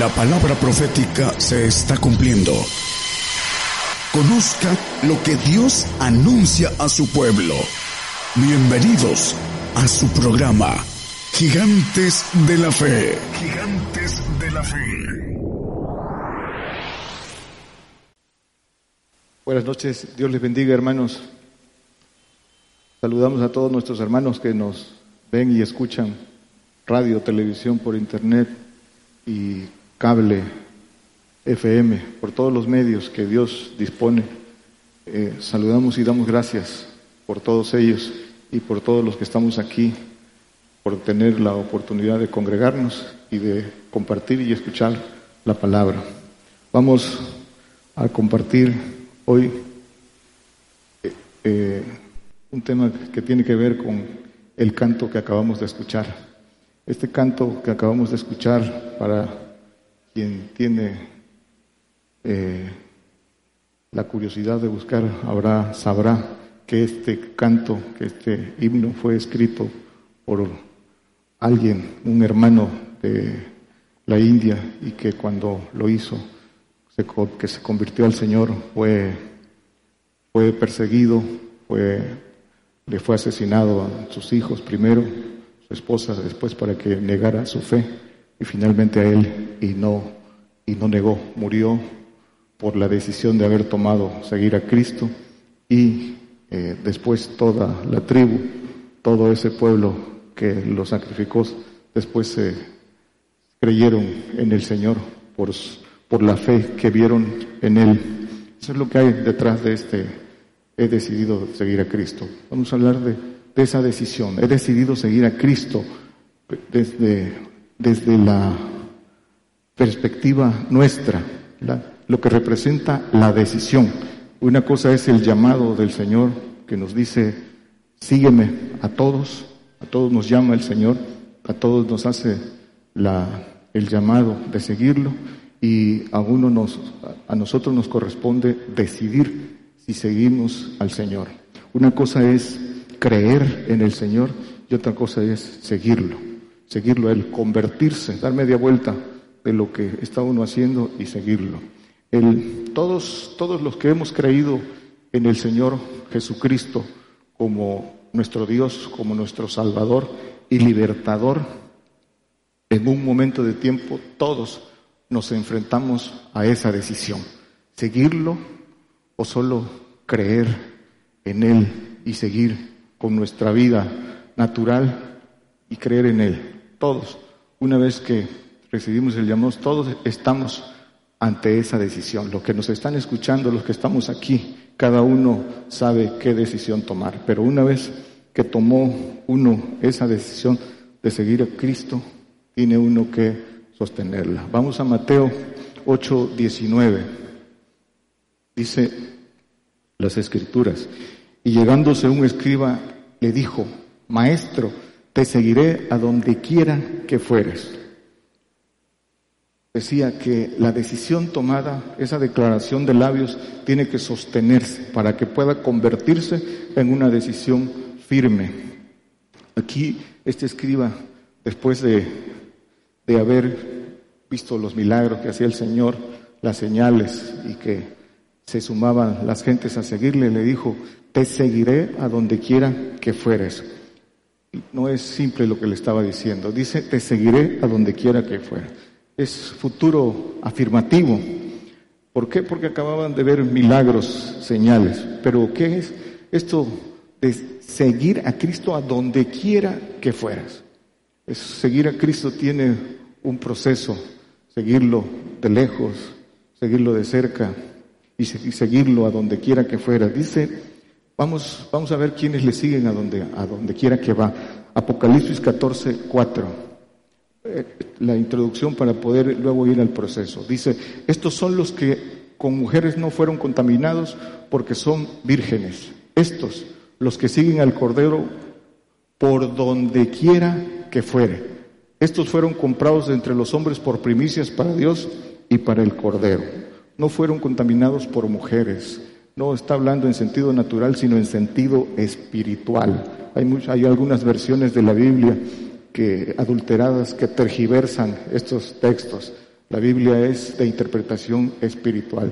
La palabra profética se está cumpliendo. Conozca lo que Dios anuncia a su pueblo. Bienvenidos a su programa, Gigantes de la Fe. Gigantes de la Fe. Buenas noches, Dios les bendiga hermanos. Saludamos a todos nuestros hermanos que nos ven y escuchan radio, televisión, por internet y cable, FM, por todos los medios que Dios dispone. Eh, saludamos y damos gracias por todos ellos y por todos los que estamos aquí, por tener la oportunidad de congregarnos y de compartir y escuchar la palabra. Vamos a compartir hoy eh, eh, un tema que tiene que ver con el canto que acabamos de escuchar. Este canto que acabamos de escuchar, para quien tiene eh, la curiosidad de buscar, habrá, sabrá que este canto, que este himno fue escrito por alguien, un hermano de la India, y que cuando lo hizo, que se convirtió al Señor, fue, fue perseguido, fue le fue asesinado a sus hijos primero, su esposa después para que negara su fe y finalmente a él y no y no negó, murió por la decisión de haber tomado seguir a Cristo y eh, después toda la tribu, todo ese pueblo que lo sacrificó, después se creyeron en el Señor por, por la fe que vieron en Él. Eso es lo que hay detrás de este he decidido seguir a Cristo. Vamos a hablar de, esa decisión. He decidido seguir a Cristo desde, desde la perspectiva nuestra, lo que representa la decisión. Una cosa es el llamado del Señor que nos dice, sígueme a todos, a todos nos llama el Señor, a todos nos hace el llamado de seguirlo y a uno nos, a nosotros nos corresponde decidir y seguimos al Señor. Una cosa es creer en el Señor y otra cosa es seguirlo, seguirlo a Él, convertirse, dar media vuelta de lo que está uno haciendo y seguirlo. El, todos, todos los que hemos creído en el Señor Jesucristo como nuestro Dios, como nuestro Salvador y libertador, en un momento de tiempo todos nos enfrentamos a esa decisión, seguirlo o solo creer en Él y seguir con nuestra vida natural y creer en Él. Todos, una vez que recibimos el llamado, todos estamos ante esa decisión. Los que nos están escuchando, los que estamos aquí, cada uno sabe qué decisión tomar. Pero una vez que tomó uno esa decisión de seguir a Cristo, tiene uno que sostenerla. Vamos a Mateo 8, 19. Dice las escrituras. Y llegándose un escriba, le dijo, Maestro, te seguiré a donde quiera que fueres. Decía que la decisión tomada, esa declaración de labios, tiene que sostenerse para que pueda convertirse en una decisión firme. Aquí este escriba, después de, de haber visto los milagros que hacía el Señor, las señales y que se sumaban las gentes a seguirle, le dijo, te seguiré a donde quiera que fueres. No es simple lo que le estaba diciendo, dice, te seguiré a donde quiera que fuera. Es futuro afirmativo. ¿Por qué? Porque acababan de ver milagros, señales. Pero ¿qué es esto de seguir a Cristo a donde quiera que fueras? Es, seguir a Cristo tiene un proceso, seguirlo de lejos, seguirlo de cerca, y seguirlo a donde quiera que fuera. Dice, vamos, vamos a ver quiénes le siguen a donde, a donde quiera que va. Apocalipsis 14, 4. Eh, la introducción para poder luego ir al proceso. Dice, estos son los que con mujeres no fueron contaminados porque son vírgenes. Estos, los que siguen al Cordero por donde quiera que fuere. Estos fueron comprados entre los hombres por primicias para Dios y para el Cordero no fueron contaminados por mujeres. No está hablando en sentido natural, sino en sentido espiritual. Hay, hay algunas versiones de la Biblia que adulteradas que tergiversan estos textos. La Biblia es de interpretación espiritual.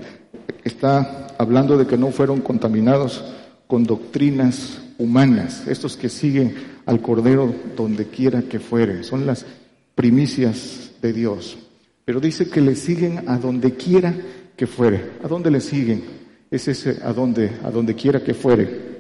Está hablando de que no fueron contaminados con doctrinas humanas, estos que siguen al Cordero donde quiera que fuere, son las primicias de Dios. Pero dice que le siguen a donde quiera que fuere. ¿A dónde le siguen? Es ese a donde, a donde quiera que fuere.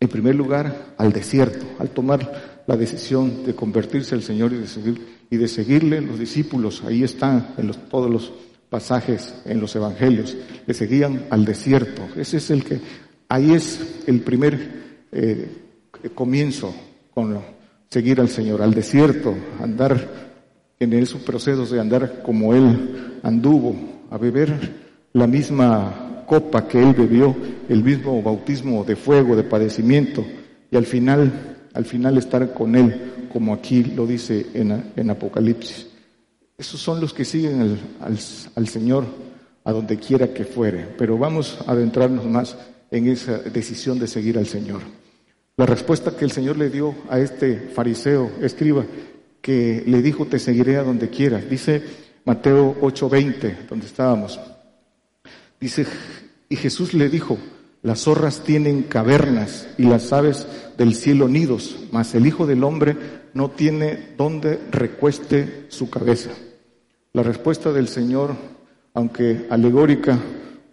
En primer lugar, al desierto, al tomar la decisión de convertirse al Señor y de, seguir, y de seguirle los discípulos. Ahí están en los, todos los pasajes en los evangelios. Le seguían al desierto. Ese es el que, ahí es el primer eh, comienzo con seguir al Señor, al desierto, andar en esos procesos de andar como Él anduvo, a beber la misma copa que Él bebió, el mismo bautismo de fuego, de padecimiento, y al final, al final estar con Él, como aquí lo dice en, Apocalipsis. Esos son los que siguen al, al Señor a donde quiera que fuere, pero vamos a adentrarnos más en esa decisión de seguir al Señor. La respuesta que el Señor le dio a este fariseo, escriba, que le dijo, te seguiré a donde quieras. Dice Mateo 8:20, donde estábamos. Dice, y Jesús le dijo, las zorras tienen cavernas y las aves del cielo nidos, mas el Hijo del Hombre no tiene donde recueste su cabeza. La respuesta del Señor, aunque alegórica,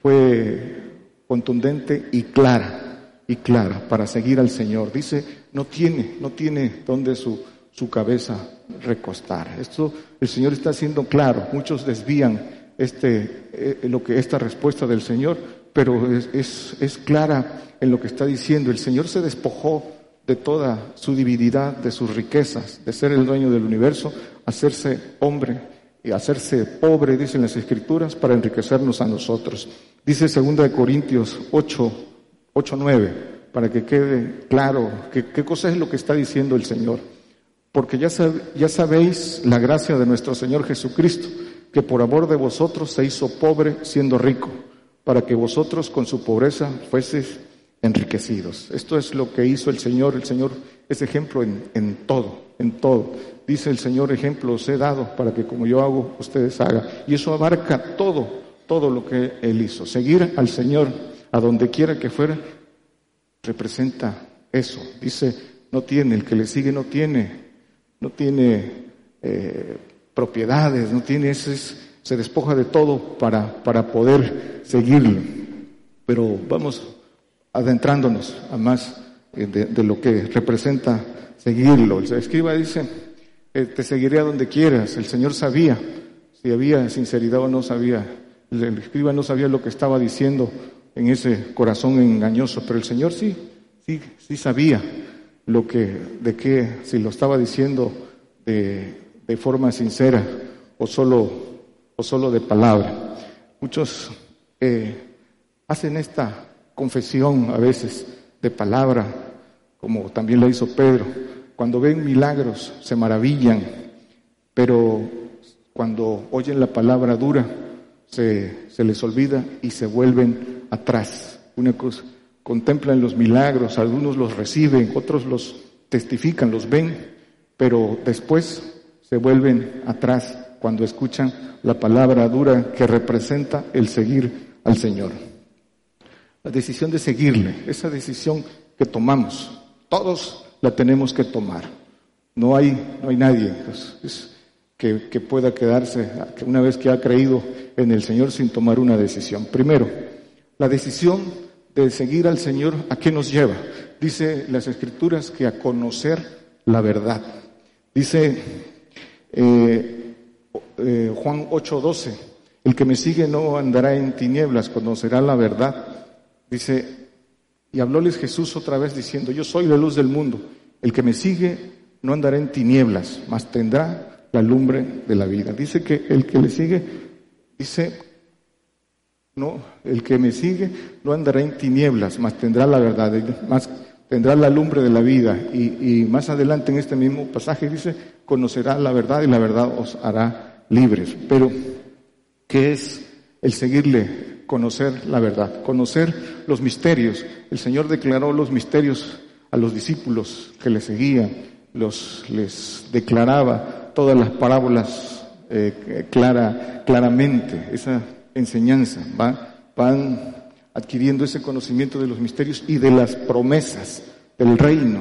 fue contundente y clara y clara para seguir al Señor. Dice, no tiene, no tiene donde su, su cabeza recostar. Esto el Señor está haciendo claro. Muchos desvían este, eh, lo que, esta respuesta del Señor, pero es, es, clara en lo que está diciendo. El Señor se despojó de toda su divinidad, de sus riquezas, de ser el dueño del universo, hacerse hombre y hacerse pobre, dicen las Escrituras, para enriquecernos a nosotros. Dice 2 Corintios 8, 8, 9, para que quede claro qué cosa es lo que está diciendo el Señor. Porque ya, ya sabéis la gracia de nuestro Señor Jesucristo, que por amor de vosotros se hizo pobre siendo rico, para que vosotros con su pobreza fueseis enriquecidos. Esto es lo que hizo el Señor. El Señor es ejemplo en, en todo, en todo. Dice el Señor, ejemplo os he dado para que como yo hago, ustedes hagan. Y eso abarca todo, todo lo que Él hizo. Seguir al Señor a donde quiera que fuera, representa eso. Dice, no tiene, el que le sigue no tiene, no tiene eh, propiedades, no tiene, ese, se despoja de todo para, para poder seguirle. Pero vamos adentrándonos a más eh, de, lo que representa seguirlo. El escriba dice, eh, te seguiré a donde quieras. El Señor sabía si había sinceridad o no sabía. El escriba no sabía lo que estaba diciendo en ese corazón engañoso, pero el Señor sí, sí, sí sabía lo que, de qué, si lo estaba diciendo de, de forma sincera o solo, o solo de palabra. Muchos eh, hacen esta confesión a veces de palabra, como también lo hizo Pedro. Cuando ven milagros se maravillan, pero cuando oyen la palabra dura se, se les olvida y se vuelven atrás. Una contemplan los milagros, algunos los reciben, otros los testifican, los ven, pero después se vuelven atrás cuando escuchan la palabra dura que representa el seguir al Señor. La decisión de seguirle, esa decisión que tomamos, todos la tenemos que tomar. No hay, no hay nadie pues, que, que pueda quedarse una vez que ha creído en el Señor sin tomar una decisión. Primero, la decisión de seguir al Señor, ¿a qué nos lleva? Dice las Escrituras que a conocer la verdad. Dice eh, eh, Juan 8:12, el que me sigue no andará en tinieblas, conocerá la verdad. Dice, y hablóles Jesús otra vez diciendo, yo soy la luz del mundo, el que me sigue no andará en tinieblas, mas tendrá la lumbre de la vida. Dice que el que le sigue, dice, no, el que me sigue no andará en tinieblas, mas tendrá la verdad, más tendrá la lumbre de la vida. Y, más adelante en este mismo pasaje dice, conocerá la verdad y la verdad os hará libres. Pero, ¿qué es el seguirle? Conocer la verdad, conocer los misterios. El Señor declaró los misterios a los discípulos que le seguían, los, les declaraba todas las parábolas eh, clara, claramente esa enseñanza, van adquiriendo ese conocimiento de los misterios y de las promesas del reino.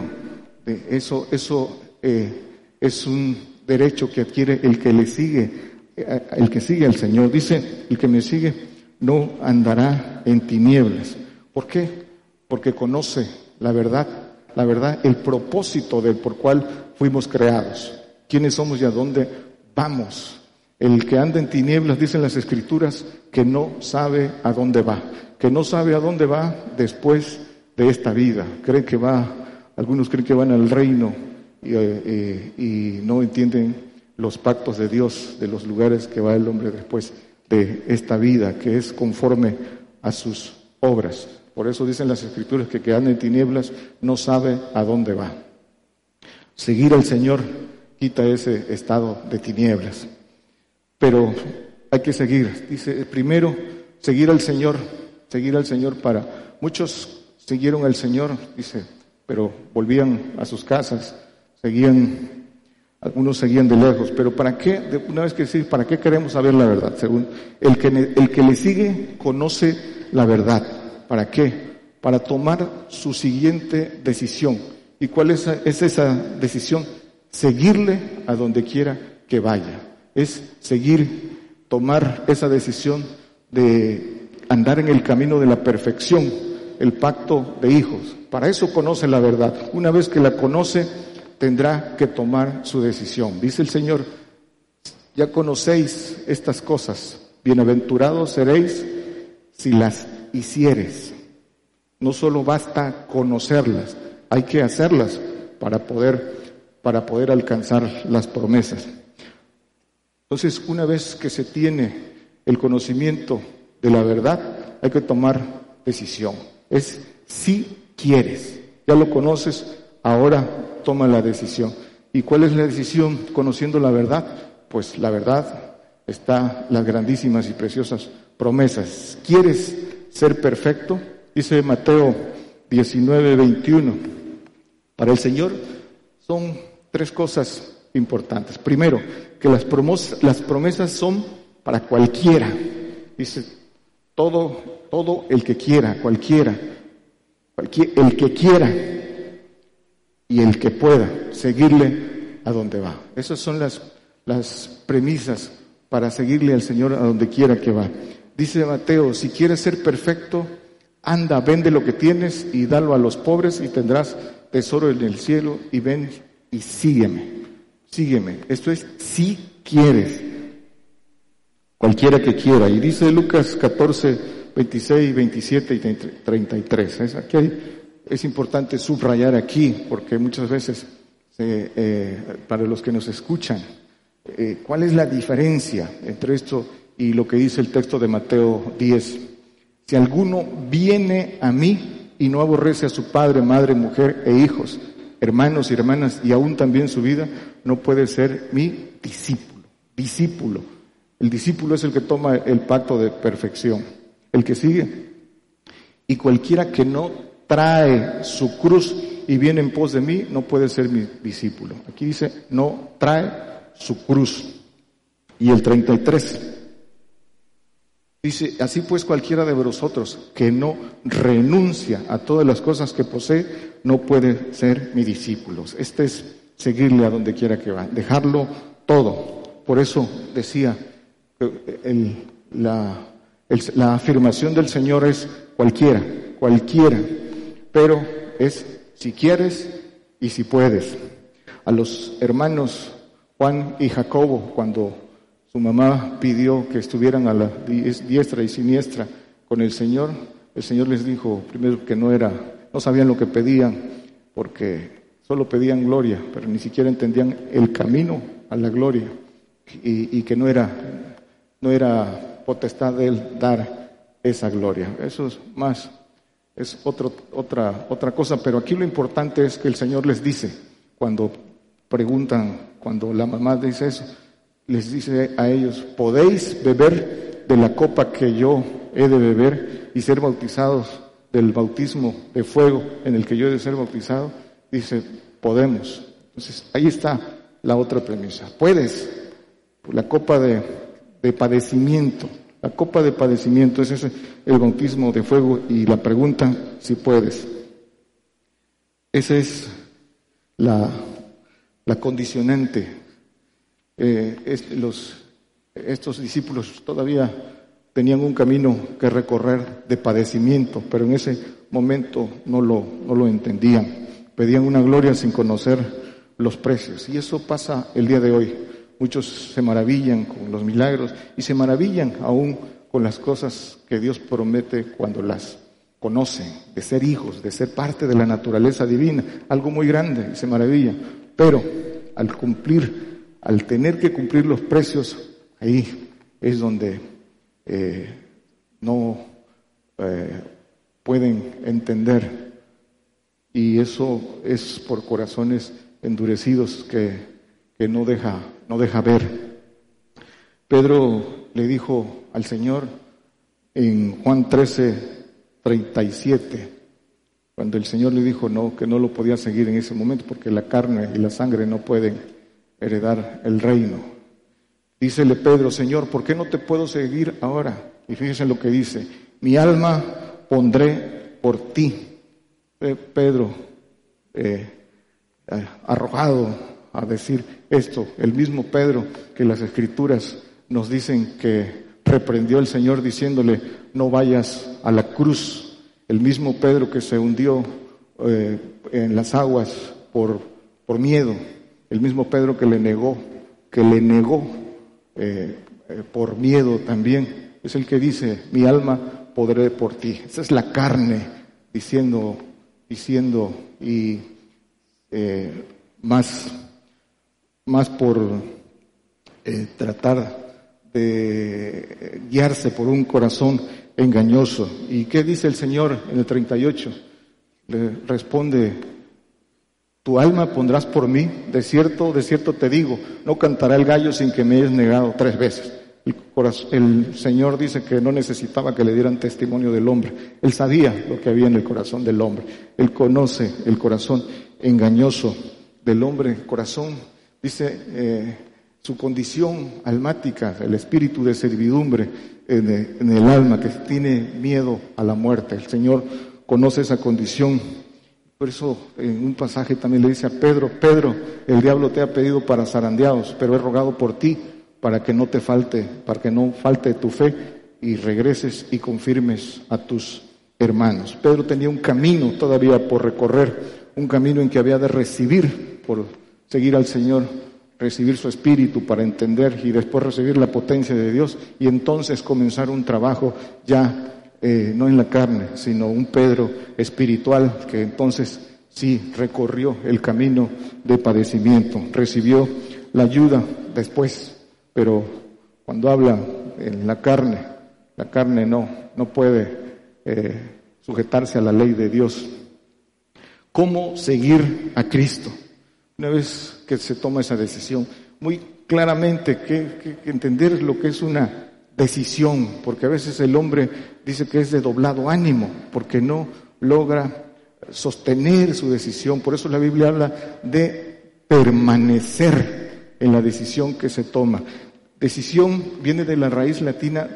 Eso eso eh, es un derecho que adquiere el que le sigue, eh, el que sigue al Señor. Dice, el que me sigue no andará en tinieblas. ¿Por qué? Porque conoce la verdad, la verdad, el propósito del por cual fuimos creados. ¿Quiénes somos y a dónde vamos? El que anda en tinieblas, dicen las escrituras, que no sabe a dónde va, que no sabe a dónde va después de esta vida. Creen que va, algunos creen que van al reino y, eh, eh, y no entienden los pactos de Dios, de los lugares que va el hombre después de esta vida, que es conforme a sus obras. Por eso dicen las escrituras que que anda en tinieblas no sabe a dónde va. Seguir al Señor quita ese estado de tinieblas. Pero hay que seguir. Dice, primero, seguir al Señor, seguir al Señor para... Muchos siguieron al Señor, dice, pero volvían a sus casas, seguían, algunos seguían de lejos, pero ¿para qué? Una vez que sí, ¿para qué queremos saber la verdad? Según el que, el que le sigue conoce la verdad. ¿Para qué? Para tomar su siguiente decisión. ¿Y cuál es esa decisión? Seguirle a donde quiera que vaya es seguir, tomar esa decisión de andar en el camino de la perfección, el pacto de hijos. Para eso conoce la verdad. Una vez que la conoce, tendrá que tomar su decisión. Dice el Señor, ya conocéis estas cosas, bienaventurados seréis si las hicieres. No solo basta conocerlas, hay que hacerlas para poder, para poder alcanzar las promesas. Entonces, una vez que se tiene el conocimiento de la verdad, hay que tomar decisión. Es si quieres. Ya lo conoces, ahora toma la decisión. ¿Y cuál es la decisión conociendo la verdad? Pues la verdad está las grandísimas y preciosas promesas. ¿Quieres ser perfecto? Dice Mateo 19, 21. Para el Señor son tres cosas importantes. Primero, que las, las promesas son para cualquiera. Dice, todo, todo el que quiera, cualquiera, cualquier, el que quiera y el que pueda seguirle a donde va. Esas son las, las premisas para seguirle al Señor a donde quiera que va. Dice Mateo, si quieres ser perfecto, anda, vende lo que tienes y dalo a los pobres y tendrás tesoro en el cielo y ven y sígueme sígueme. Esto es si quieres. Cualquiera que quiera. Y dice Lucas 14, 26, 27 y 33. Es, aquí es importante subrayar aquí, porque muchas veces, eh, para los que nos escuchan, eh, ¿cuál es la diferencia entre esto y lo que dice el texto de Mateo 10? Si alguno viene a mí y no aborrece a su padre, madre, mujer e hijos, hermanos y hermanas, y aún también su vida, no puede ser mi discípulo. Discípulo. El discípulo es el que toma el pacto de perfección, el que sigue. Y cualquiera que no trae su cruz y viene en pos de mí, no puede ser mi discípulo. Aquí dice, no trae su cruz. Y el 33. Dice, así pues cualquiera de vosotros que no renuncia a todas las cosas que posee, no puede ser mi discípulo. Este es seguirle a donde quiera que va, dejarlo todo. Por eso decía, la, la afirmación del Señor es cualquiera, cualquiera, pero es si quieres y si puedes. A los hermanos Juan y Jacobo, cuando su mamá pidió que estuvieran a la diestra y siniestra con el Señor, el Señor les dijo primero que no era, no sabían lo que pedían, porque Solo pedían gloria, pero ni siquiera entendían el camino a la gloria y, que no era, no era potestad de él dar esa gloria. Eso es más, es otro, otra, otra cosa, pero aquí lo importante es que el Señor les dice, cuando preguntan, cuando la mamá dice eso, les dice a ellos, ¿podéis beber de la copa que yo he de beber y ser bautizados del bautismo de fuego en el que yo he de ser bautizado? Dice, podemos. Entonces, ahí está la otra premisa. Puedes, la copa de, de padecimiento. La copa de padecimiento es ese, el bautismo de fuego y la pregunta si puedes. Esa es la, la condicionante. Eh, los, estos discípulos todavía tenían un camino que recorrer de padecimiento, pero en ese momento no lo, no lo entendían. Pedían una gloria sin conocer los precios. Y eso pasa el día de hoy. Muchos se maravillan con los milagros y se maravillan aún con las cosas que Dios promete cuando las conocen, de ser hijos, de ser parte de la naturaleza divina, algo muy grande y se maravillan. Pero al cumplir, al tener que cumplir los precios, ahí es donde eh, no eh, pueden entender. Y eso es por corazones endurecidos que, que no, deja, no deja ver. Pedro le dijo al Señor en Juan 13, 37, cuando el Señor le dijo no, que no lo podía seguir en ese momento porque la carne y la sangre no pueden heredar el reino. Dícele Pedro, Señor, ¿por qué no te puedo seguir ahora? Y fíjense lo que dice, mi alma pondré por ti. Pedro, eh, eh, arrojado a decir esto, el mismo Pedro que las escrituras nos dicen que reprendió el Señor diciéndole, no vayas a la cruz. El mismo Pedro que se hundió en las aguas por, por miedo, el mismo Pedro que le negó, que le negó eh, eh, por miedo también. Es el que dice, mi alma podré por ti. Esa es la carne diciendo, diciendo y eh, más, más por tratar de guiarse por un corazón engañoso. ¿Y qué dice el Señor en el 38? Le responde tu alma pondrás por mí, de cierto, de cierto te digo, no cantará el gallo sin que me hayas negado tres veces. El, Señor dice que no necesitaba que le dieran testimonio del hombre. Él sabía lo que había en el corazón del hombre. Él conoce el corazón engañoso del hombre. Corazón, dice, eh, su condición almática, el espíritu de servidumbre en el alma que tiene miedo a la muerte. El Señor conoce esa condición por eso en un pasaje también le dice a Pedro, Pedro, el diablo te ha pedido para zarandeados, pero he rogado por ti para que no te falte, para que no falte tu fe y regreses y confirmes a tus hermanos. Pedro tenía un camino todavía por recorrer, un camino en que había de recibir, por seguir al Señor, recibir su espíritu para entender y después recibir la potencia de Dios y entonces comenzar un trabajo ya eh, no en la carne, sino un Pedro espiritual que entonces sí recorrió el camino de padecimiento, recibió la ayuda después, pero cuando habla en la carne, la carne no, no puede eh, sujetarse a la ley de Dios. ¿Cómo seguir a Cristo? Una vez que se toma esa decisión, muy claramente que entender lo que es una decisión, porque a veces el hombre dice que es de doblado ánimo, porque no logra sostener su decisión. Por eso la Biblia habla de permanecer en la decisión que se toma. Decisión viene de la raíz latina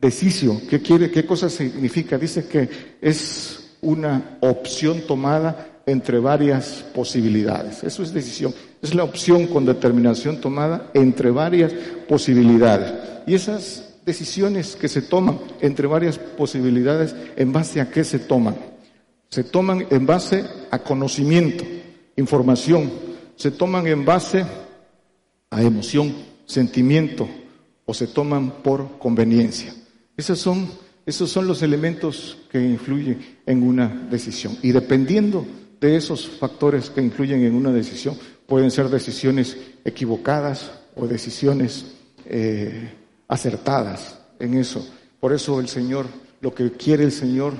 decisio. ¿Qué quiere? ¿Qué cosa significa? Dice que es una opción tomada entre varias posibilidades. Eso es decisión. Es la opción con determinación tomada entre varias posibilidades. Y esas decisiones que se toman entre varias posibilidades, ¿en base a qué se toman? Se toman en base a conocimiento, información, se toman en base a emoción, sentimiento, o se toman por conveniencia. Esos son, esos son los elementos que influyen en una decisión. Y dependiendo de esos factores que influyen en una decisión, pueden ser decisiones equivocadas o decisiones eh, acertadas en eso. Por eso el Señor, lo que quiere el Señor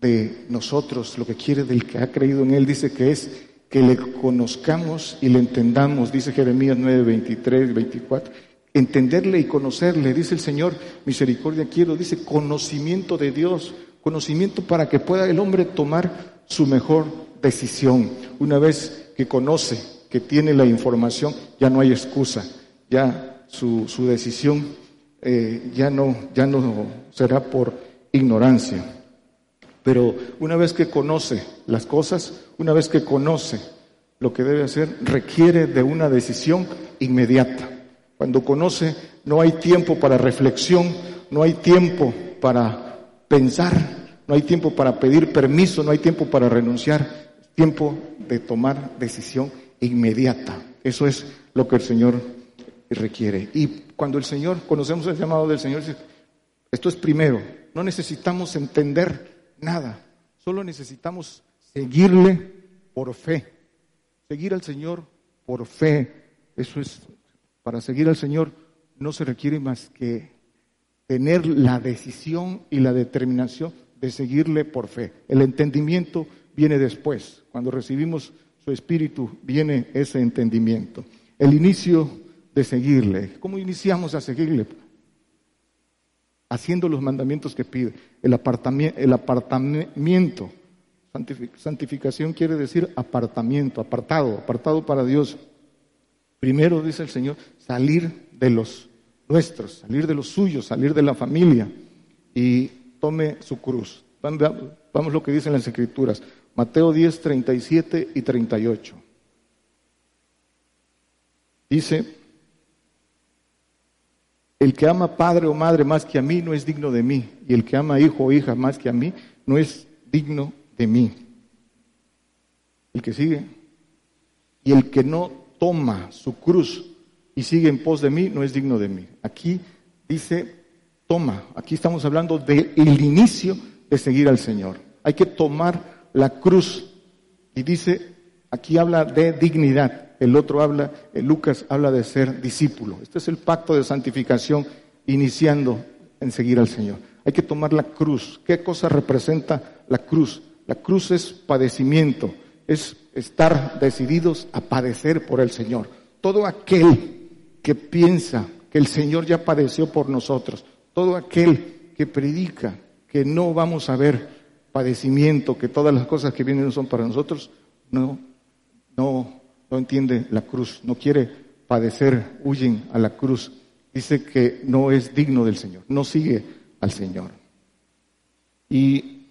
de nosotros, lo que quiere del que ha creído en Él, dice que es que le conozcamos y le entendamos, dice Jeremías 9, 23, 24. Entenderle y conocerle, dice el Señor, misericordia quiero, dice conocimiento de Dios, conocimiento para que pueda el hombre tomar su mejor decisión. Una vez que conoce, que tiene la información, ya no hay excusa, ya su, su decisión eh, ya, no, ya no será por ignorancia. Pero una vez que conoce las cosas, una vez que conoce lo que debe hacer, requiere de una decisión inmediata. Cuando conoce, no hay tiempo para reflexión, no hay tiempo para pensar, no hay tiempo para pedir permiso, no hay tiempo para renunciar, tiempo de tomar decisión inmediata. Eso es lo que el Señor requiere. Y cuando el Señor, conocemos el llamado del Señor, esto es primero, no necesitamos entender nada, solo necesitamos seguirle por fe, seguir al Señor por fe. Eso es, para seguir al Señor no se requiere más que tener la decisión y la determinación de seguirle por fe. El entendimiento viene después. Cuando recibimos su espíritu viene ese entendimiento. El inicio de seguirle. ¿Cómo iniciamos a seguirle? Haciendo los mandamientos que pide. El, apartamiento, el apartamiento. Santificación quiere decir apartamiento, apartado, apartado para Dios. Primero, dice el Señor, salir de los nuestros, salir de los suyos, salir de la familia y tome su cruz. Vamos lo que dicen las escrituras. Mateo 10, 37 y 38. Dice, el que ama padre o madre más que a mí no es digno de mí, y el que ama hijo o hija más que a mí no es digno de mí. El que sigue, y el que no toma su cruz y sigue en pos de mí no es digno de mí. Aquí dice, toma, aquí estamos hablando del inicio de seguir al Señor. Hay que tomar la cruz. Y dice, aquí habla de dignidad el otro habla, Lucas habla de ser discípulo. Este es el pacto de santificación iniciando en seguir al Señor. Hay que tomar la cruz. ¿Qué cosa representa la cruz? La cruz es padecimiento, es estar decididos a padecer por el Señor. Todo aquel que piensa que el Señor ya padeció por nosotros, todo aquel que predica que no vamos a ver padecimiento, que todas las cosas que vienen son para nosotros, no, no no entiende la cruz, no quiere padecer, huyen a la cruz. Dice que no es digno del Señor, no sigue al Señor. Y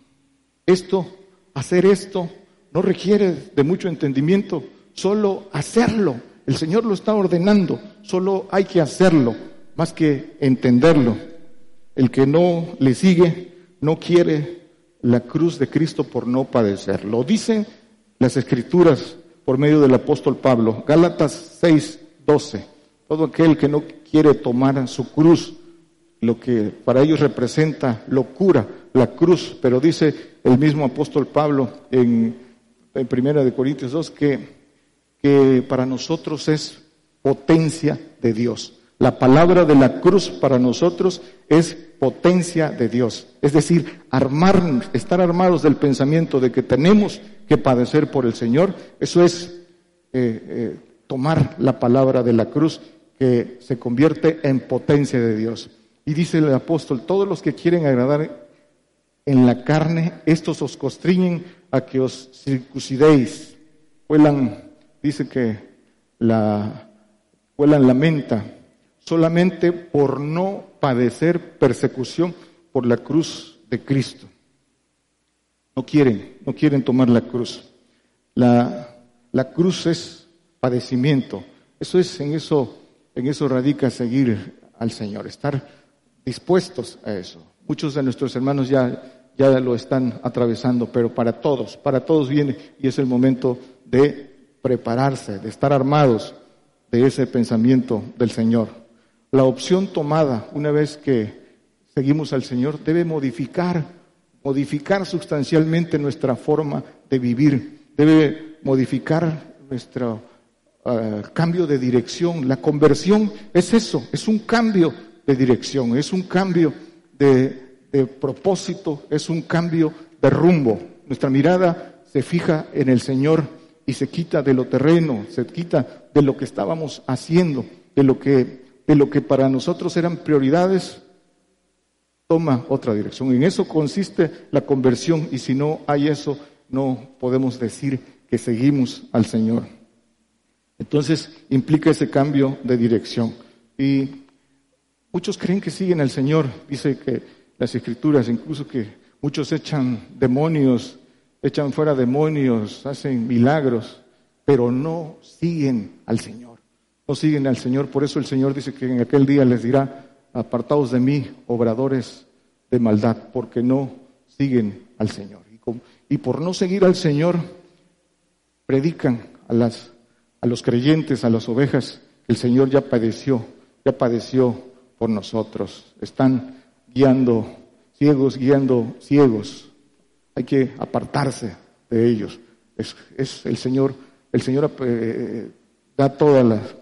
esto, hacer esto, no requiere de mucho entendimiento, solo hacerlo. El Señor lo está ordenando, solo hay que hacerlo, más que entenderlo. El que no le sigue no quiere la cruz de Cristo por no padecer. Lo dicen las escrituras por medio del apóstol Pablo. Gálatas 6, 12. Todo aquel que no quiere tomar su cruz, lo que para ellos representa locura, la cruz, pero dice el mismo apóstol Pablo en, Primera de Corintios 2 que, que para nosotros es potencia de Dios. La palabra de la cruz para nosotros es potencia de Dios. Es decir, armar, estar armados del pensamiento de que tenemos que padecer por el Señor, eso es eh, eh, tomar la palabra de la cruz que se convierte en potencia de Dios. Y dice el apóstol, todos los que quieren agradar en la carne, estos os constriñen a que os circuncidéis. Huelan, dice que la, huelan la menta, solamente por no padecer persecución por la cruz de Cristo. No quieren, no quieren tomar la cruz. La, la cruz es padecimiento. Eso es, en eso, en eso radica seguir al Señor, estar dispuestos a eso. Muchos de nuestros hermanos ya, ya lo están atravesando, pero para todos, para todos viene y es el momento de prepararse, de estar armados de ese pensamiento del Señor. La opción tomada una vez que seguimos al Señor debe modificar modificar sustancialmente nuestra forma de vivir, debe modificar nuestro ah, cambio de dirección. La conversión es eso, es un cambio de dirección, es un cambio de, propósito, es un cambio de rumbo. Nuestra mirada se fija en el Señor y se quita de lo terreno, se quita de lo que estábamos haciendo, de lo que, de lo que para nosotros eran prioridades, toma otra dirección. En eso consiste la conversión y si no hay eso, no podemos decir que seguimos al Señor. Entonces implica ese cambio de dirección. Y muchos creen que siguen al Señor. Dice que las escrituras, incluso que muchos echan demonios, echan fuera demonios, hacen milagros, pero no siguen al Señor. No siguen al Señor. Por eso el Señor dice que en aquel día les dirá, apartados de mí, obradores de maldad, porque no siguen al Señor. Y por no seguir al Señor, predican a, las, a los creyentes, a las ovejas, el Señor ya padeció, ya padeció por nosotros. Están guiando ciegos, guiando ciegos. Hay que apartarse de ellos. Es, el Señor, el Señor eh, da todas las,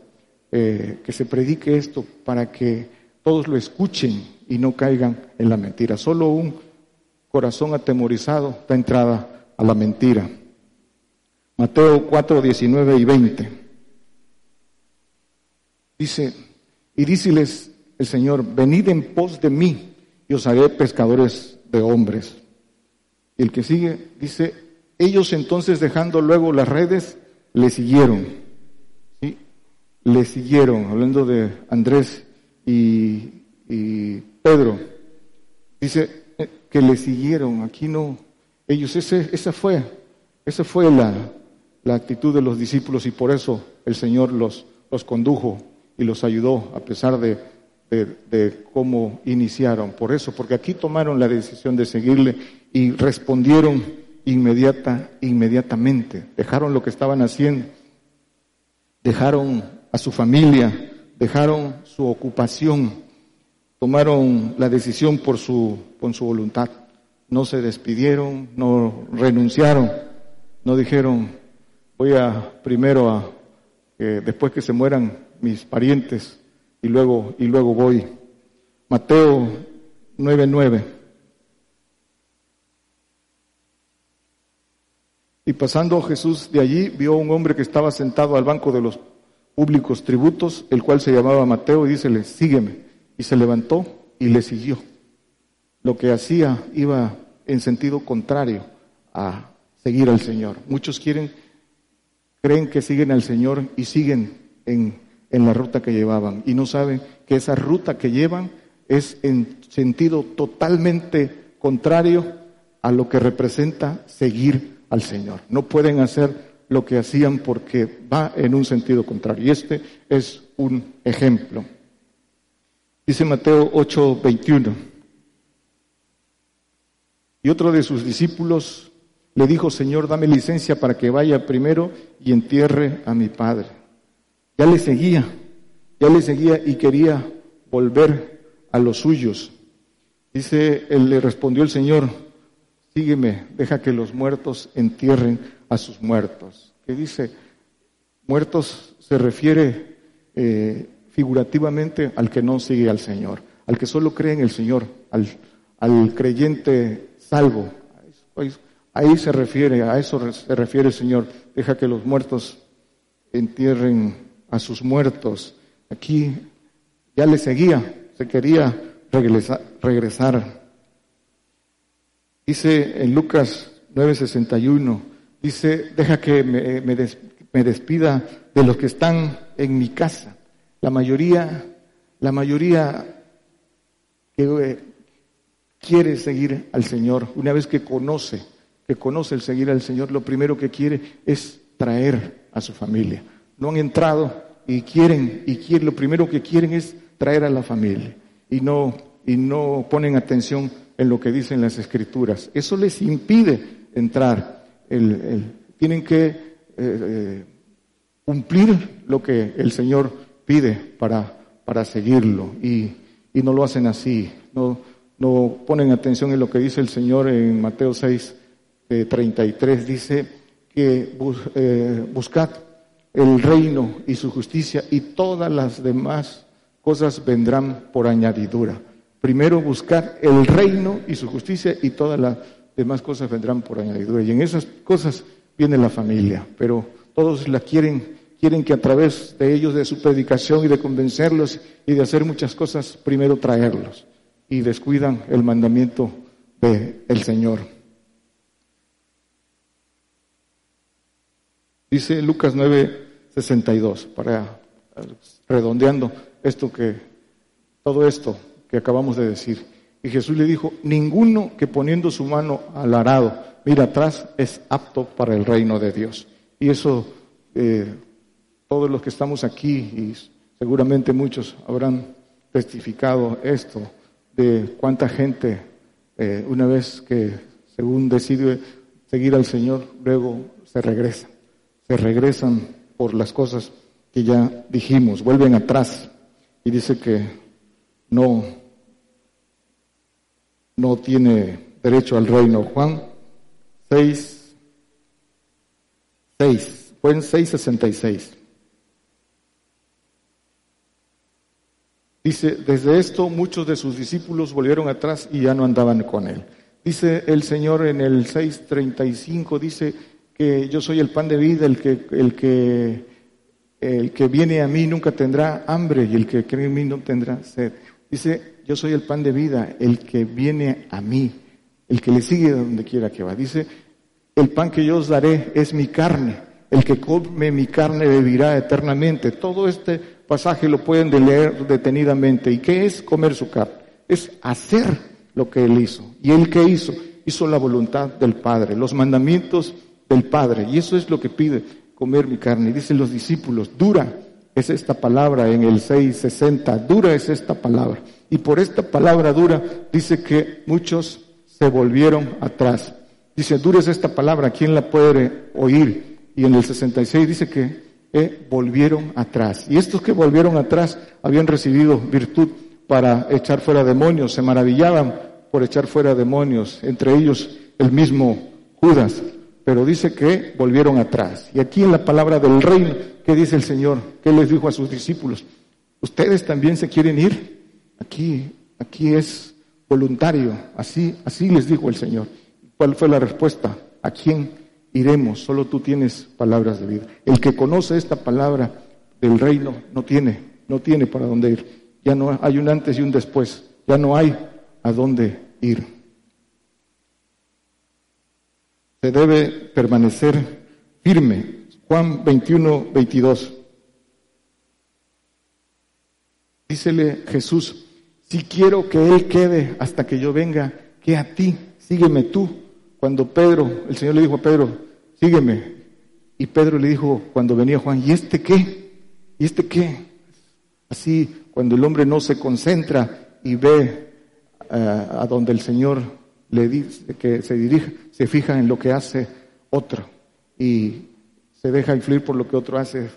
eh, que se predique esto para que todos lo escuchen y no caigan en la mentira. Solo un corazón atemorizado da entrada a la mentira. Mateo 4, 19 y 20. Dice, y díceles el Señor, venid en pos de mí y os haré pescadores de hombres. Y el que sigue dice, ellos entonces dejando luego las redes, le siguieron. Le siguieron, hablando de Andrés y, Pedro. Dice, que le siguieron. Aquí no, ellos, ese, esa fue, esa fue la, la, actitud de los discípulos y por eso el Señor los, los condujo y los ayudó a pesar de, de, cómo iniciaron. Por eso, porque aquí tomaron la decisión de seguirle y respondieron inmediata, inmediatamente. Dejaron lo que estaban haciendo, dejaron a su familia, dejaron su ocupación tomaron la decisión por su, su voluntad. No se despidieron, no renunciaron, no dijeron, voy a primero a, después que se mueran mis parientes, y luego, y luego voy. Mateo 9:9. Y pasando Jesús de allí, vio un hombre que estaba sentado al banco de los públicos tributos, el cual se llamaba Mateo, y dícele, sígueme. Y se levantó y le siguió. Lo que hacía iba en sentido contrario a seguir al Señor. Muchos quieren, creen que siguen al Señor y siguen en, en la ruta que llevaban y no saben que esa ruta que llevan es en sentido totalmente contrario a lo que representa seguir al Señor. No pueden hacer lo que hacían porque va en un sentido contrario. Y este es un ejemplo. Dice Mateo 8:21. Y otro de sus discípulos le dijo, Señor, dame licencia para que vaya primero y entierre a mi padre. Ya le seguía, ya le seguía y quería volver a los suyos. Dice, él le respondió el Señor, sígueme, deja que los muertos entierren a sus muertos. ¿Qué dice? Muertos se refiere eh, figurativamente al que no sigue al Señor, al que solo cree en el Señor, al, al creyente salvo. Ahí se refiere, a eso se refiere el Señor. Deja que los muertos entierren a sus muertos. Aquí ya le seguía, se quería regresar. regresar. Dice en Lucas 9:61, dice, deja que me, me despida de los que están en mi casa. La mayoría, la mayoría que eh, quiere seguir al Señor, una vez que conoce, que conoce el seguir al Señor, lo primero que quiere es traer a su familia. No han entrado y quieren, y quieren, lo primero que quieren es traer a la familia y no, y no ponen atención en lo que dicen las escrituras. Eso les impide entrar. El, tienen que eh, eh, cumplir lo que el Señor pide para, para seguirlo. Y, y no lo hacen así, no, no ponen atención en lo que dice el Señor en Mateo 6, 33, eh, dice que eh, buscad el reino y su justicia y todas las demás cosas vendrán por añadidura. Primero buscar el reino y su justicia y todas las demás cosas vendrán por añadidura. Y en esas cosas viene la familia, pero todos la quieren quieren que a través de ellos, de su predicación y de convencerlos y de hacer muchas cosas, primero traerlos y descuidan el mandamiento del Señor. Dice Lucas 9, 62, para redondeando esto que, todo esto que acabamos de decir. Y Jesús le dijo, ninguno que poniendo su mano al arado mira atrás es apto para el reino de Dios. Y eso, eh, todos los que estamos aquí, y seguramente muchos habrán testificado esto, de cuánta gente, eh, una vez que según decide seguir al Señor, luego se regresan, se regresan por las cosas que ya dijimos, vuelven atrás y dice que no, no tiene derecho al reino. Juan 6, 6, fue en 6.66. Dice, desde esto muchos de sus discípulos volvieron atrás y ya no andaban con él. Dice el Señor en el 6.35, dice que yo soy el pan de vida, el que, el que, el que viene a mí nunca tendrá hambre y el que cree en mí no tendrá sed. Dice, yo soy el pan de vida, el que viene a mí, el que le sigue donde quiera que va. Dice, el pan que yo os daré es mi carne, el que come mi carne vivirá eternamente. Todo este pasaje lo pueden leer detenidamente. ¿Y qué es comer su carne? Es hacer lo que Él hizo. ¿Y Él qué hizo? Hizo la voluntad del Padre, los mandamientos del Padre. Y eso es lo que pide comer mi carne. Dicen los discípulos, dura es esta palabra en el 660, dura es esta palabra. Y por esta palabra dura dice que muchos se volvieron atrás. Dice, dura es esta palabra, ¿quién la puede oír? Y en el 66 dice que volvieron atrás. Y estos que volvieron atrás habían recibido virtud para echar fuera demonios, se maravillaban por echar fuera demonios, entre ellos el mismo Judas. Pero dice que volvieron atrás. Y aquí en la palabra del reino, ¿qué dice el Señor? ¿Qué les dijo a sus discípulos? ¿Ustedes también se quieren ir? Aquí, aquí es voluntario. Así, así les dijo el Señor. ¿Cuál fue la respuesta? ¿A quién iremos, solo tú tienes palabras de vida. El que conoce esta palabra del reino no tiene, no tiene para dónde ir. Ya no hay un antes y un después, ya no hay a dónde ir. Se debe permanecer firme. Juan 21, 22. Dícele Jesús, si quiero que Él quede hasta que yo venga, que a ti, sígueme tú. Cuando Pedro, el Señor le dijo a Pedro, sígueme. Y Pedro le dijo cuando venía Juan, ¿y este qué? ¿Y este qué? Así, cuando el hombre no se concentra y ve eh, a donde el Señor le dice que se dirige, se fija en lo que hace otro y se deja influir por lo que otro hace.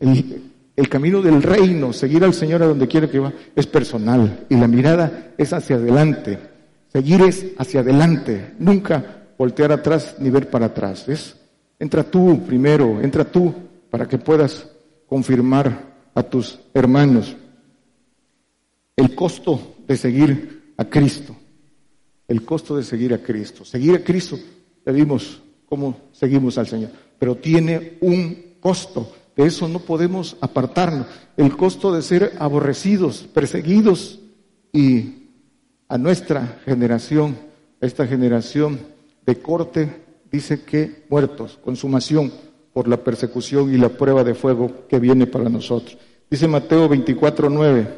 El, el camino del reino, seguir al Señor a donde quiera que va, es personal y la mirada es hacia adelante. Seguir es hacia adelante, nunca voltear atrás ni ver para atrás. Es, entra tú primero, entra tú para que puedas confirmar a tus hermanos el costo de seguir a Cristo. El costo de seguir a Cristo. Seguir a Cristo, ya vimos cómo seguimos al Señor, pero tiene un costo. De eso no podemos apartarnos. El costo de ser aborrecidos, perseguidos y a nuestra generación, esta generación de corte dice que muertos, consumación por la persecución y la prueba de fuego que viene para nosotros. Dice Mateo 24, 9,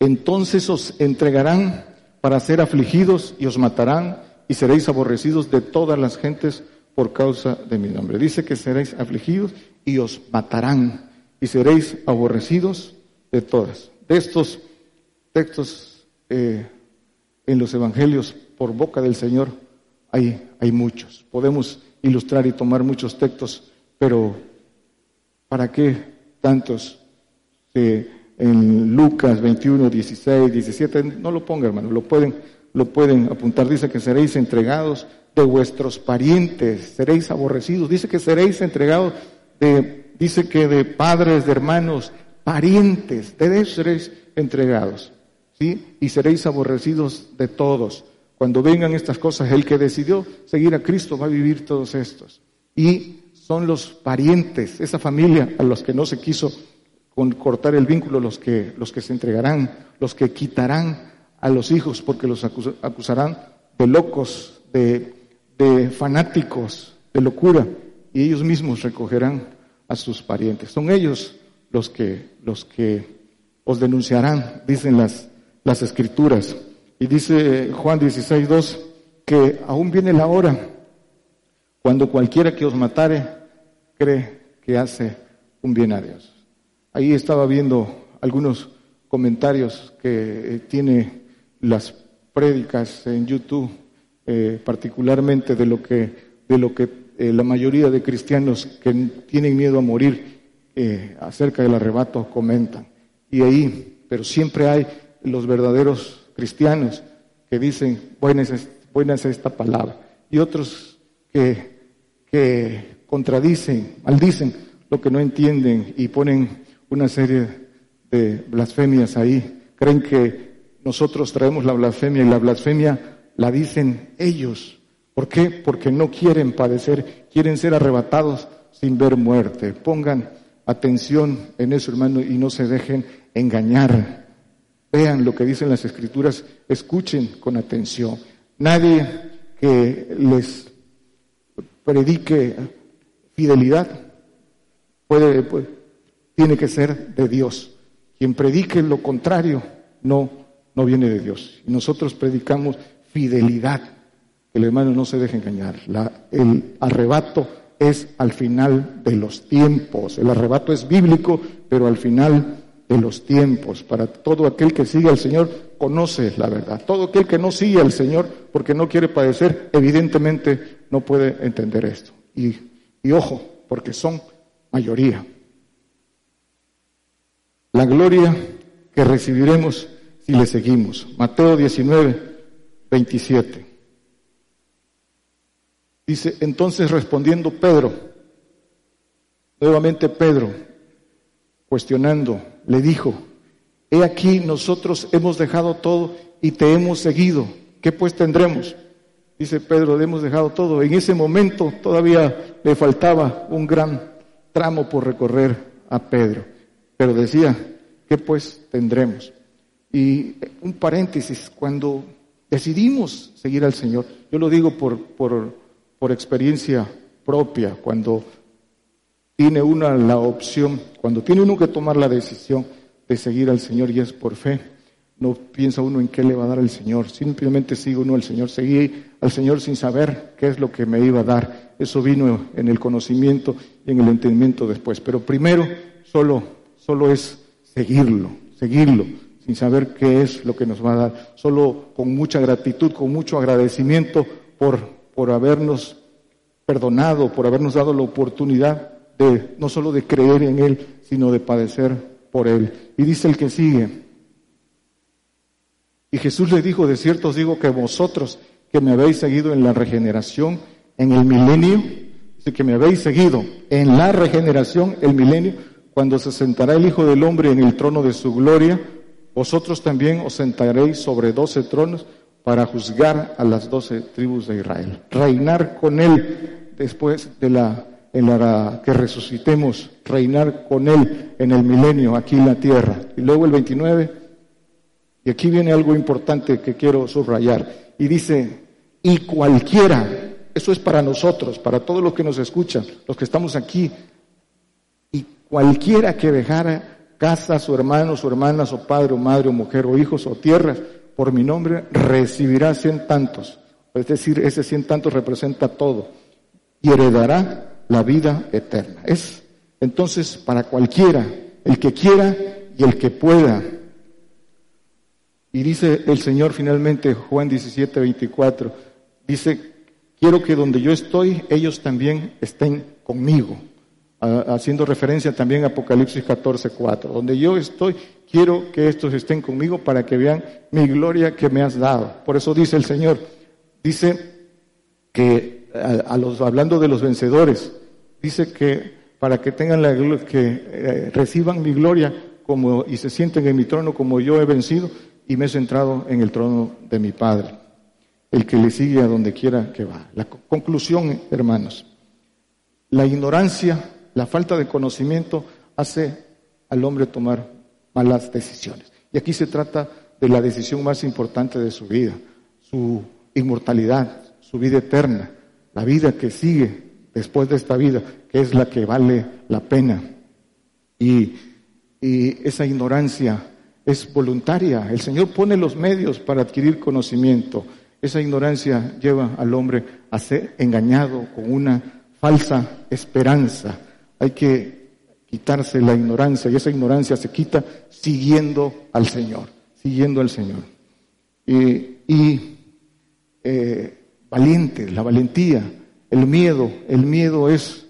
entonces os entregarán para ser afligidos y os matarán y seréis aborrecidos de todas las gentes por causa de mi nombre. Dice que seréis afligidos y os matarán y seréis aborrecidos de todas. De estos textos eh, en los evangelios por boca del Señor hay, hay muchos. Podemos ilustrar y tomar muchos textos, pero ¿para qué tantos? en Lucas 21, 16, 17, no lo ponga hermano, lo pueden, lo pueden apuntar. Dice que seréis entregados de vuestros parientes, seréis aborrecidos. Dice que seréis entregados de, dice que de padres, de hermanos, parientes, de seréis entregados. ¿Sí? Y seréis aborrecidos de todos. Cuando vengan estas cosas, el que decidió seguir a Cristo va a vivir todos estos. Y son los parientes, esa familia a los que no se quiso cortar el vínculo, los que, los que se entregarán, los que quitarán a los hijos porque los acusarán de locos, de fanáticos, de locura, y ellos mismos recogerán a sus parientes. Son ellos los que, los que os denunciarán, dicen las, las escrituras. Y dice Juan 16, 2, que aún viene la hora cuando cualquiera que os matare cree que hace un bien a Dios. Ahí estaba viendo algunos comentarios que eh, tiene las prédicas en YouTube, eh, particularmente de lo que, de lo que eh, la mayoría de cristianos que tienen miedo a morir acerca del arrebato comentan. Y ahí, pero siempre hay los verdaderos cristianos que dicen, buena es esta palabra, y otros que, que contradicen, maldicen lo que no entienden y ponen una serie de blasfemias ahí. Creen que nosotros traemos la blasfemia y la blasfemia la dicen ellos. ¿Por qué? Porque no quieren padecer, quieren ser arrebatados sin ver muerte. Pongan atención en eso, hermano, y no se dejen engañar. Vean lo que dicen las escrituras, escuchen con atención. Nadie que les predique fidelidad puede, puede tiene que ser de Dios. Quien predique lo contrario no, no viene de Dios. Nosotros predicamos fidelidad. El hermano no se deje engañar. el arrebato es al final de los tiempos. El arrebato es bíblico, pero al final de los tiempos. Para todo aquel que sigue al Señor, conoce la verdad. Todo aquel que no sigue al Señor porque no quiere padecer, evidentemente no puede entender esto. Y, y ojo, porque son mayoría la gloria que recibiremos si le seguimos. Mateo 19, 27. Dice, entonces respondiendo Pedro, nuevamente Pedro, cuestionando, le dijo, he aquí nosotros hemos dejado todo y te hemos seguido. ¿Qué pues tendremos? Dice Pedro, hemos dejado todo. En ese momento todavía le faltaba un gran tramo por recorrer a Pedro. Pero decía, ¿qué pues tendremos? Y un paréntesis, cuando decidimos seguir al Señor, yo lo digo por, por, por experiencia propia, cuando tiene una la opción, cuando tiene uno que tomar la decisión de seguir al Señor y es por fe, no piensa uno en qué le va a dar el Señor, simplemente sigue uno al Señor, seguí al Señor sin saber qué es lo que me iba a dar. Eso vino en el conocimiento y en el entendimiento después. Pero primero solo, solo es seguirlo, seguirlo, sin saber qué es lo que nos va a dar. Solo con mucha gratitud, con mucho agradecimiento por, por habernos perdonado, por habernos dado la oportunidad de no solo de creer en Él, sino de padecer por Él. Y dice el que sigue, y Jesús le dijo, de cierto os digo que vosotros que me habéis seguido en la regeneración, en el milenio, que me habéis seguido en la regeneración, el milenio, cuando se sentará el Hijo del Hombre en el trono de su gloria, vosotros también os sentaréis sobre doce tronos para juzgar a las doce tribus de Israel. Reinar con Él después de la, que resucitemos, reinar con Él en el milenio aquí en la tierra. Y luego el 29, y aquí viene algo importante que quiero subrayar, y dice, y cualquiera, eso es para nosotros, para todos los que nos escuchan, los que estamos aquí, Cualquiera que dejara casa, su hermano, su hermana, su padre, o madre, o mujer, o hijos, o tierras, por mi nombre, recibirá cien tantos. Es decir, ese cien tantos representa todo. Y heredará la vida eterna. Es entonces para cualquiera, el que quiera y el que pueda. Y dice el Señor finalmente, Juan 17, 24, dice, quiero que donde yo estoy, ellos también estén conmigo haciendo referencia también a Apocalipsis 14, 4, donde yo estoy, quiero que estos estén conmigo para que vean mi gloria que me has dado. Por eso dice el Señor, dice que a, los, hablando de los vencedores, dice que para que tengan la que eh, reciban mi gloria como y se sienten en mi trono como yo he vencido y me he centrado en el trono de mi Padre. El que le sigue a donde quiera que va. La conclusión, hermanos, la ignorancia la falta de conocimiento hace al hombre tomar malas decisiones. Y aquí se trata de la decisión más importante de su vida, su inmortalidad, su vida eterna, la vida que sigue después de esta vida, que es la que vale la pena. Y esa ignorancia es voluntaria. El Señor pone los medios para adquirir conocimiento. Esa ignorancia lleva al hombre a ser engañado con una falsa esperanza. Hay que quitarse la ignorancia y esa ignorancia se quita siguiendo al Señor, siguiendo al Señor. Y, eh, valiente, la valentía, el miedo, el miedo es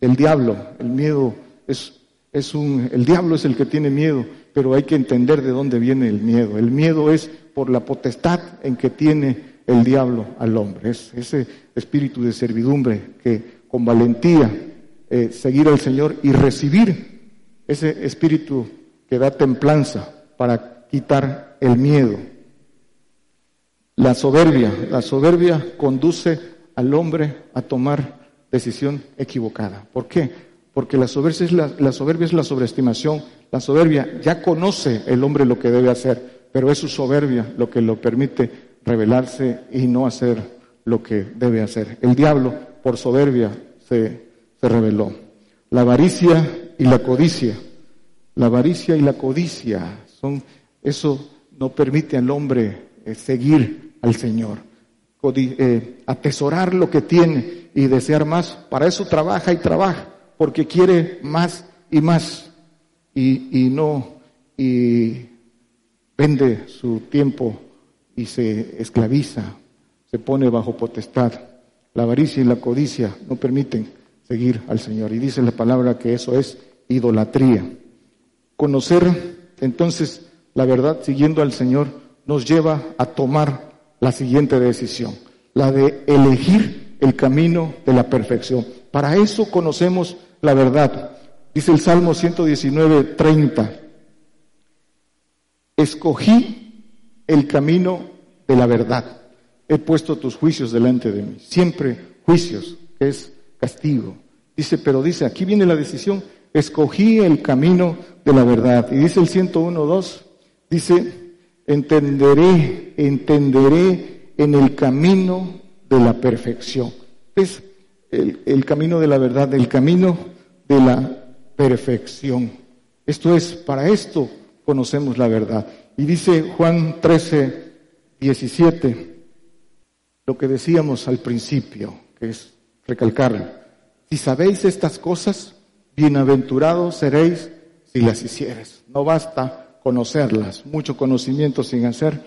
el diablo, el miedo es, es un, el diablo es el que tiene miedo, pero hay que entender de dónde viene el miedo. El miedo es por la potestad en que tiene el diablo al hombre, es ese espíritu de servidumbre que con valentía eh, seguir al Señor y recibir ese espíritu que da templanza para quitar el miedo. La soberbia, la soberbia conduce al hombre a tomar decisión equivocada. ¿Por qué? Porque la soberbia es la, la soberbia es la sobreestimación. La soberbia ya conoce el hombre lo que debe hacer, pero es su soberbia lo que lo permite rebelarse y no hacer lo que debe hacer. El diablo, por soberbia, se, se rebeló. La avaricia y la codicia. La avaricia y la codicia son, eso no permite al hombre eh, seguir al Señor. Eh, atesorar lo que tiene y desear más. Para eso trabaja y trabaja, porque quiere más y más. Y, y no, y vende su tiempo y se esclaviza, se pone bajo potestad. La avaricia y la codicia no permiten seguir al Señor. Y dice la palabra que eso es idolatría. Conocer entonces la verdad siguiendo al Señor nos lleva a tomar la siguiente decisión, la de elegir el camino de la perfección. Para eso conocemos la verdad. Dice el Salmo 119, 30. Escogí el camino de la verdad. He puesto tus juicios delante de mí. Siempre juicios, es castigo. Dice, pero dice, aquí viene la decisión, escogí el camino de la verdad. Y dice el 101.2, dice, entenderé, entenderé en el camino de la perfección. Es el, el camino de la verdad, el camino de la perfección. Esto es, para esto conocemos la verdad. Y dice Juan 13, 17, lo que decíamos al principio, que es recalcarlo. Si sabéis estas cosas, bienaventurados seréis si las hicieres. No basta conocerlas, mucho conocimiento sin hacer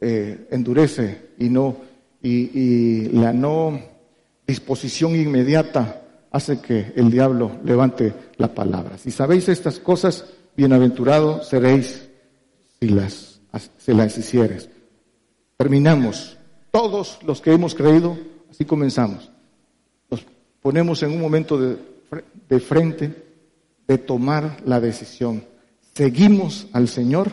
eh, endurece y no y, la no disposición inmediata hace que el diablo levante la palabra. Si sabéis estas cosas, bienaventurados seréis si las, si las hicieres. Terminamos. Todos los que hemos creído, así comenzamos ponemos en un momento de, frente de tomar la decisión. ¿Seguimos al Señor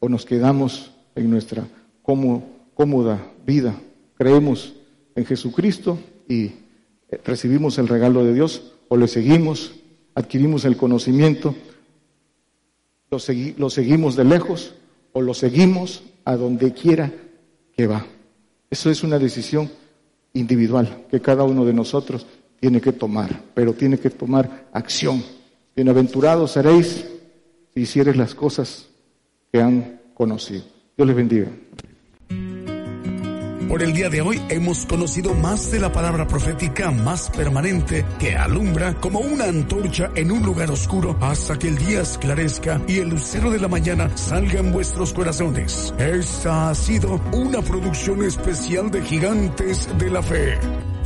o nos quedamos en nuestra cómoda vida? Creemos en Jesucristo y eh, recibimos el regalo de Dios o le seguimos, adquirimos el conocimiento, lo, lo seguimos de lejos o lo seguimos a donde quiera que va. Eso es una decisión individual que cada uno de nosotros tiene que tomar, pero tiene que tomar acción. Bienaventurados seréis si hicieres las cosas que han conocido. Dios les bendiga. Por el día de hoy hemos conocido más de la palabra profética más permanente que alumbra como una antorcha en un lugar oscuro hasta que el día esclarezca y el lucero de la mañana salga en vuestros corazones. Esta ha sido una producción especial de Gigantes de la Fe.